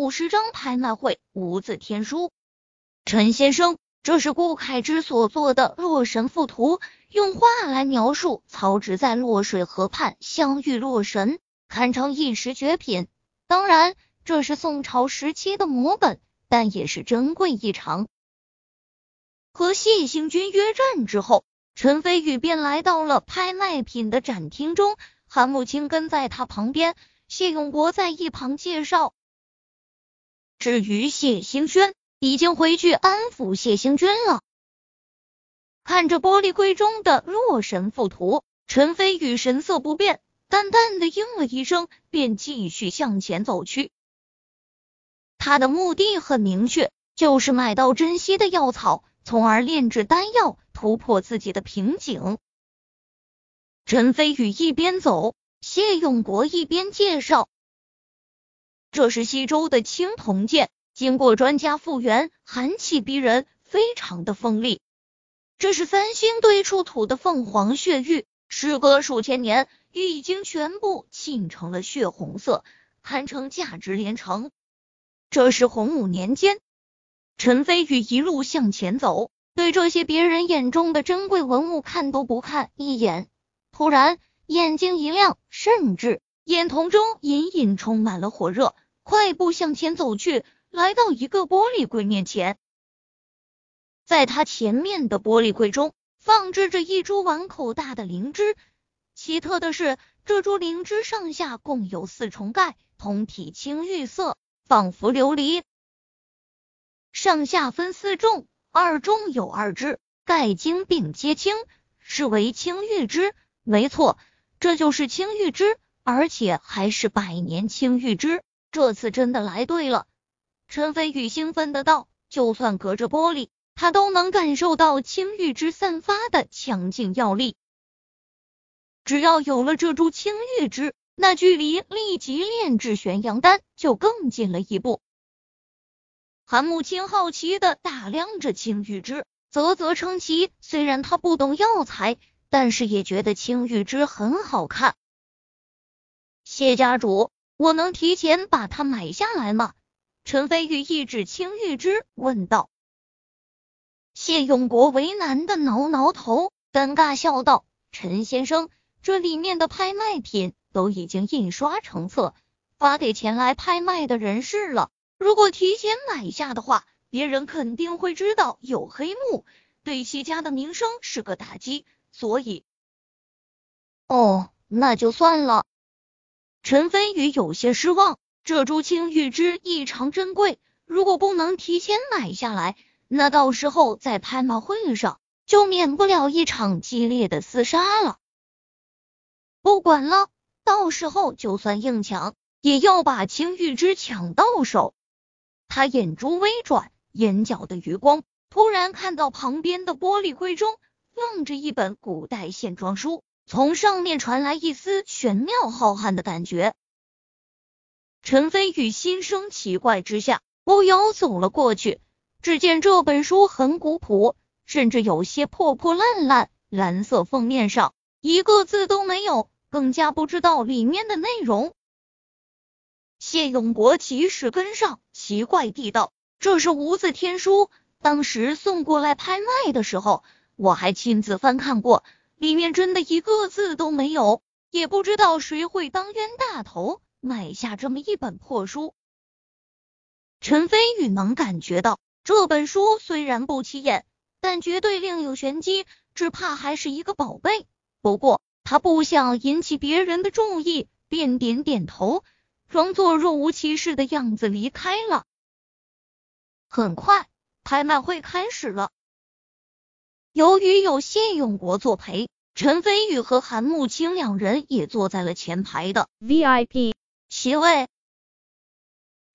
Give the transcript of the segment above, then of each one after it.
五十张拍卖会，无字天书。陈先生，这是顾恺之所作的《洛神赋图》，用画来描述曹植在洛水河畔相遇洛神，堪称一时绝品。当然，这是宋朝时期的摹本，但也是珍贵异常。和谢兴军约战之后，陈飞宇便来到了拍卖品的展厅中，韩慕清跟在他旁边，谢永国在一旁介绍。至于谢兴轩，已经回去安抚谢兴军了。看着玻璃柜中的《洛神赋图》，陈飞宇神色不变，淡淡的应了一声，便继续向前走去。他的目的很明确，就是买到珍稀的药草。从而炼制丹药，突破自己的瓶颈。陈飞宇一边走，谢永国一边介绍：“这是西周的青铜剑，经过专家复原，寒气逼人，非常的锋利。这是三星堆出土的凤凰血玉，时隔数千年，玉已经全部沁成了血红色，堪称价值连城。这是洪武年间。”陈飞宇一路向前走，对这些别人眼中的珍贵文物看都不看一眼。突然，眼睛一亮，甚至眼瞳中隐隐充满了火热，快步向前走去，来到一个玻璃柜面前。在他前面的玻璃柜中，放置着一株碗口大的灵芝。奇特的是，这株灵芝上下共有四重盖，通体青玉色，仿佛琉璃。上下分四重，二重有二支，盖茎并皆青，是为青玉枝。没错，这就是青玉枝，而且还是百年青玉枝。这次真的来对了。陈飞宇兴奋的道：“就算隔着玻璃，他都能感受到青玉枝散发的强劲药力。只要有了这株青玉枝，那距离立即炼制玄阳丹就更近了一步。”韩慕清好奇的打量着青玉枝，啧啧称奇。虽然他不懂药材，但是也觉得青玉枝很好看。谢家主，我能提前把它买下来吗？陈飞玉一指青玉枝，问道。谢永国为难的挠挠头，尴尬笑道：“陈先生，这里面的拍卖品都已经印刷成册，发给前来拍卖的人士了。”如果提前买下的话，别人肯定会知道有黑幕，对谢家的名声是个打击。所以，哦，那就算了。陈飞宇有些失望，这株青玉枝异常珍贵，如果不能提前买下来，那到时候在拍卖会上就免不了一场激烈的厮杀了。不管了，到时候就算硬抢，也要把青玉枝抢到手。他眼珠微转，眼角的余光突然看到旁边的玻璃柜中放着一本古代线装书，从上面传来一丝玄妙浩瀚的感觉。陈飞宇心生奇怪之下，不由走了过去。只见这本书很古朴，甚至有些破破烂烂，蓝色封面上一个字都没有，更加不知道里面的内容。谢永国及时跟上，奇怪地道：“这是无字天书，当时送过来拍卖的时候，我还亲自翻看过，里面真的一个字都没有，也不知道谁会当冤大头买下这么一本破书。”陈飞宇能感觉到，这本书虽然不起眼，但绝对另有玄机，只怕还是一个宝贝。不过他不想引起别人的注意，便点点头。装作若无其事的样子离开了。很快，拍卖会开始了。由于有谢永国作陪，陈飞宇和韩慕清两人也坐在了前排的 VIP 席位。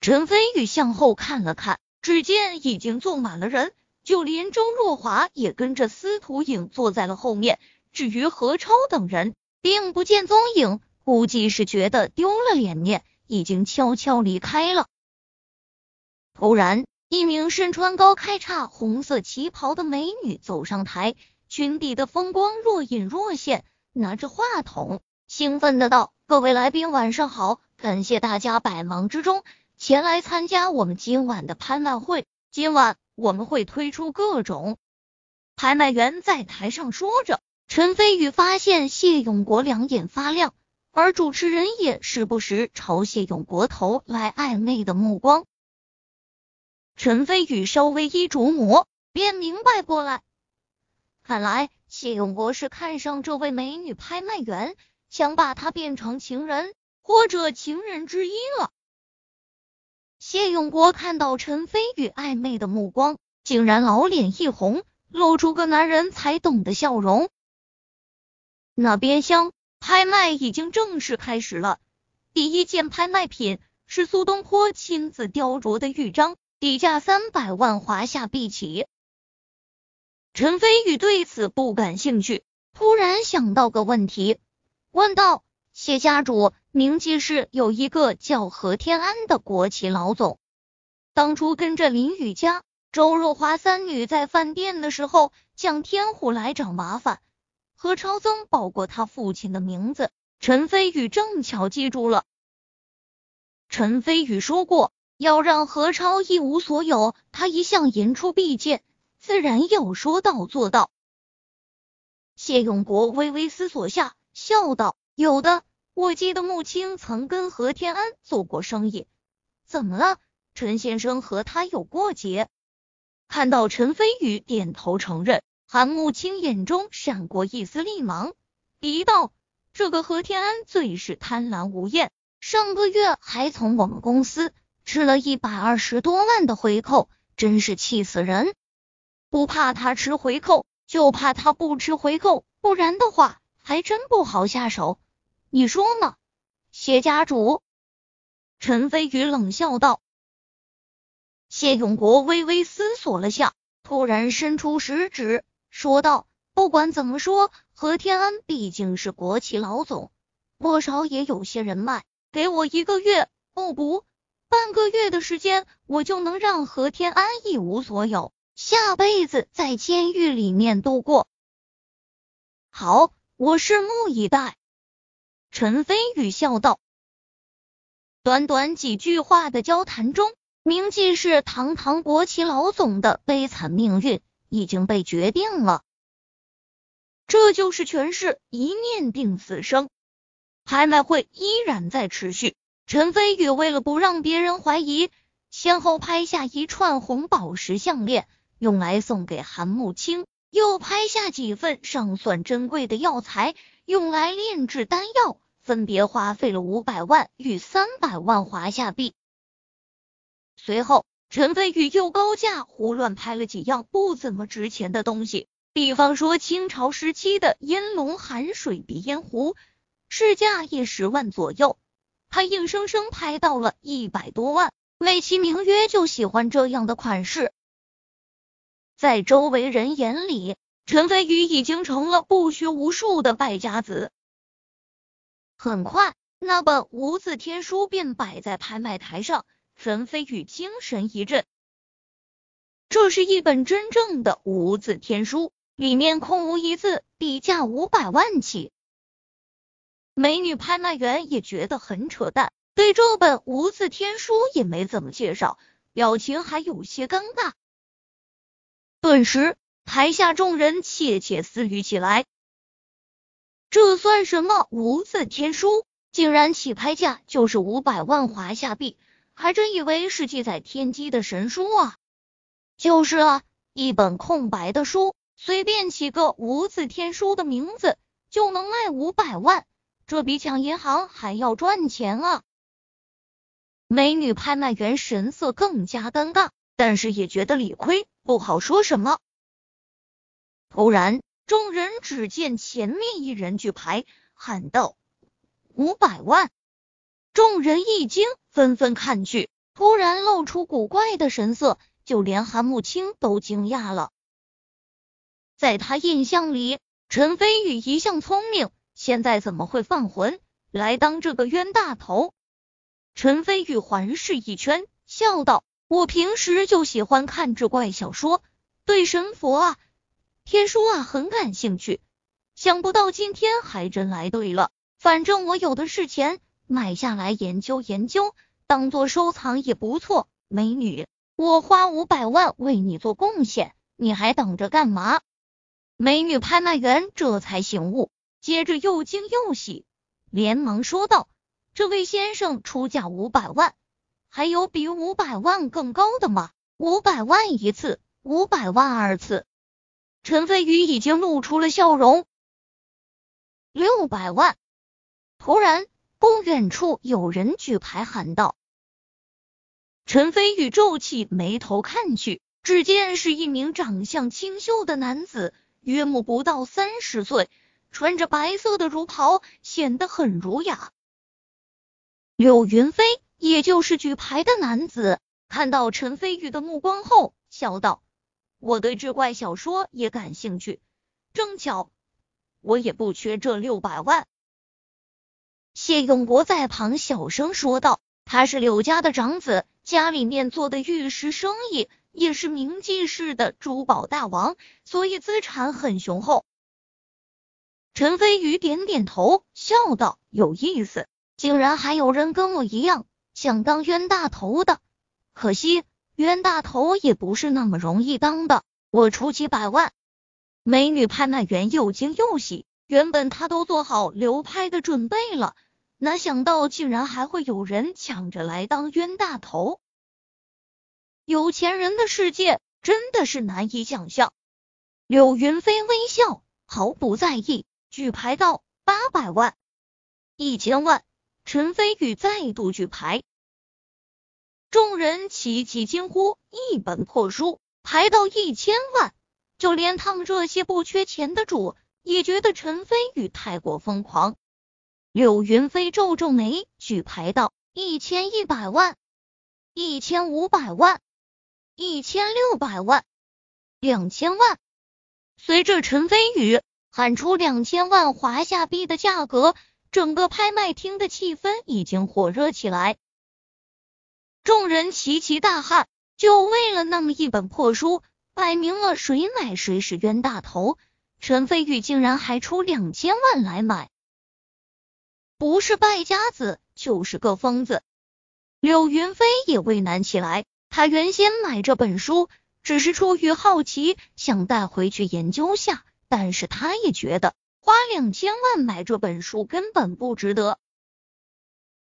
陈飞宇向后看了看，只见已经坐满了人，就连周若华也跟着司徒影坐在了后面。至于何超等人，并不见踪影，估计是觉得丢了脸面。已经悄悄离开了。突然，一名身穿高开叉红色旗袍的美女走上台，裙底的风光若隐若现，拿着话筒，兴奋的道：“各位来宾，晚上好！感谢大家百忙之中前来参加我们今晚的拍卖会。今晚我们会推出各种。拍卖员在台上说着，陈飞宇发现谢永国两眼发亮，而主持人也时不时朝谢永国投来暧昧的目光。陈飞宇稍微一琢磨，便明白过来，看来谢永国是看上这位美女拍卖员，想把她变成情人或者情人之一了。谢永国看到陈飞宇暧昧的目光，竟然老脸一红，露出个男人才懂的笑容。那边厢拍卖已经正式开始了，第一件拍卖品是苏东坡亲自雕琢的玉章。底价三百万华夏币起，陈飞宇对此不感兴趣，突然想到个问题，问道：“谢家主，您记是有一个叫何天安的国企老总，当初跟着林雨家、周若华三女在饭店的时候，向天虎来找麻烦，何超曾报过他父亲的名字，陈飞宇正巧记住了。陈飞宇说过。”要让何超一无所有，他一向言出必践，自然要说到做到。谢永国微微思索下，笑道：“有的，我记得穆青曾跟何天安做过生意。怎么了？陈先生和他有过节？”看到陈飞宇点头承认，韩慕青眼中闪过一丝厉芒，一道：“这个何天安最是贪婪无厌，上个月还从我们公司。”吃了一百二十多万的回扣，真是气死人！不怕他吃回扣，就怕他不吃回扣，不然的话还真不好下手。你说呢，谢家主？陈飞宇冷笑道。谢永国微微思索了下，突然伸出食指，说道：“不管怎么说，何天安毕竟是国企老总，多少也有些人脉。给我一个月，哦不。”半个月的时间，我就能让何天安一无所有，下辈子在监狱里面度过。好，我拭目以待。陈飞宇笑道。短短几句话的交谈中，名记是堂堂国企老总的悲惨命运已经被决定了。这就是权势一念定死生。拍卖会依然在持续。陈飞宇为了不让别人怀疑，先后拍下一串红宝石项链，用来送给韩慕清；又拍下几份尚算珍贵的药材，用来炼制丹药，分别花费了五百万与三百万华夏币。随后，陈飞宇又高价胡乱拍了几样不怎么值钱的东西，比方说清朝时期的烟龙含水鼻烟壶，市价也十万左右。他硬生生拍到了一百多万，美其名曰就喜欢这样的款式。在周围人眼里，陈飞宇已经成了不学无术的败家子。很快，那本无字天书便摆在拍卖台上，陈飞宇精神一振。这是一本真正的无字天书，里面空无一字，底价五百万起。美女拍卖员也觉得很扯淡，对这本无字天书也没怎么介绍，表情还有些尴尬。顿时，台下众人窃窃私语起来。这算什么无字天书？竟然起拍价就是五百万华夏币，还真以为是记载天机的神书啊！就是啊，一本空白的书，随便起个无字天书的名字，就能卖五百万。这比抢银行还要赚钱啊！美女拍卖员神色更加尴尬，但是也觉得理亏，不好说什么。突然，众人只见前面一人举牌，喊道：“五百万！”众人一惊，纷纷看去，突然露出古怪的神色，就连韩慕清都惊讶了。在他印象里，陈飞宇一向聪明。现在怎么会犯浑来当这个冤大头？陈飞宇环视一圈，笑道：“我平时就喜欢看志怪小说，对神佛啊、天书啊很感兴趣。想不到今天还真来对了。反正我有的是钱，买下来研究研究，当做收藏也不错。美女，我花五百万为你做贡献，你还等着干嘛？美女拍卖员这才醒悟，接着又惊又喜，连忙说道：“这位先生出价五百万，还有比五百万更高的吗？五百万一次，五百万二次。”陈飞宇已经露出了笑容。六百万！突然，不远处有人举牌喊道。陈飞宇皱起眉头看去，只见是一名长相清秀的男子。约莫不到三十岁，穿着白色的儒袍，显得很儒雅。柳云飞，也就是举牌的男子，看到陈飞宇的目光后，笑道：“我对志怪小说也感兴趣，正巧我也不缺这六百万。”谢永国在旁小声说道：“他是柳家的长子，家里面做的玉石生意。”也是名记市的珠宝大王，所以资产很雄厚。陈飞宇点点头，笑道：“有意思，竟然还有人跟我一样想当冤大头的。可惜冤大头也不是那么容易当的。我出几百万。”美女拍卖员又惊又喜，原本他都做好流拍的准备了，哪想到竟然还会有人抢着来当冤大头。有钱人的世界真的是难以想象。柳云飞微笑，毫不在意，举牌到：“八百万，一千万。”陈飞宇再度举牌，众人齐齐惊呼：“一本破书，排到一千万！”就连他们这些不缺钱的主也觉得陈飞宇太过疯狂。柳云飞皱皱眉，举牌道：“一千一百万，一千五百万。”一千六百万，两千万。随着陈飞宇喊出两千万华夏币的价格，整个拍卖厅的气氛已经火热起来。众人齐齐大喊：“就为了那么一本破书，摆明了谁买谁是冤大头。”陈飞宇竟然还出两千万来买，不是败家子就是个疯子。柳云飞也为难起来。他原先买这本书只是出于好奇，想带回去研究下，但是他也觉得花两千万买这本书根本不值得。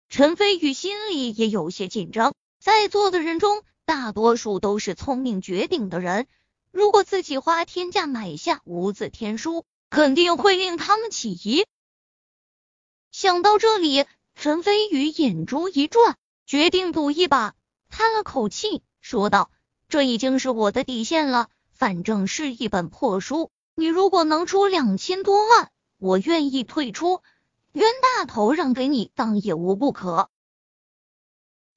陈飞宇心里也有些紧张，在座的人中大多数都是聪明绝顶的人，如果自己花天价买下无字天书，肯定会令他们起疑。想到这里，陈飞宇眼珠一转，决定赌一把。叹了口气，说道：“这已经是我的底线了。反正是一本破书，你如果能出两千多万，我愿意退出。冤大头让给你当也无不可。”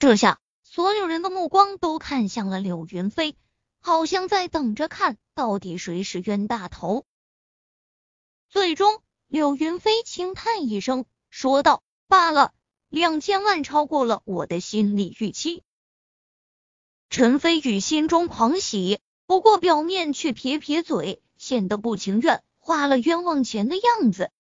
这下，所有人的目光都看向了柳云飞，好像在等着看到底谁是冤大头。最终，柳云飞轻叹一声，说道：“罢了，两千万超过了我的心理预期。”陈飞宇心中狂喜，不过表面却撇撇嘴，显得不情愿，花了冤枉钱的样子。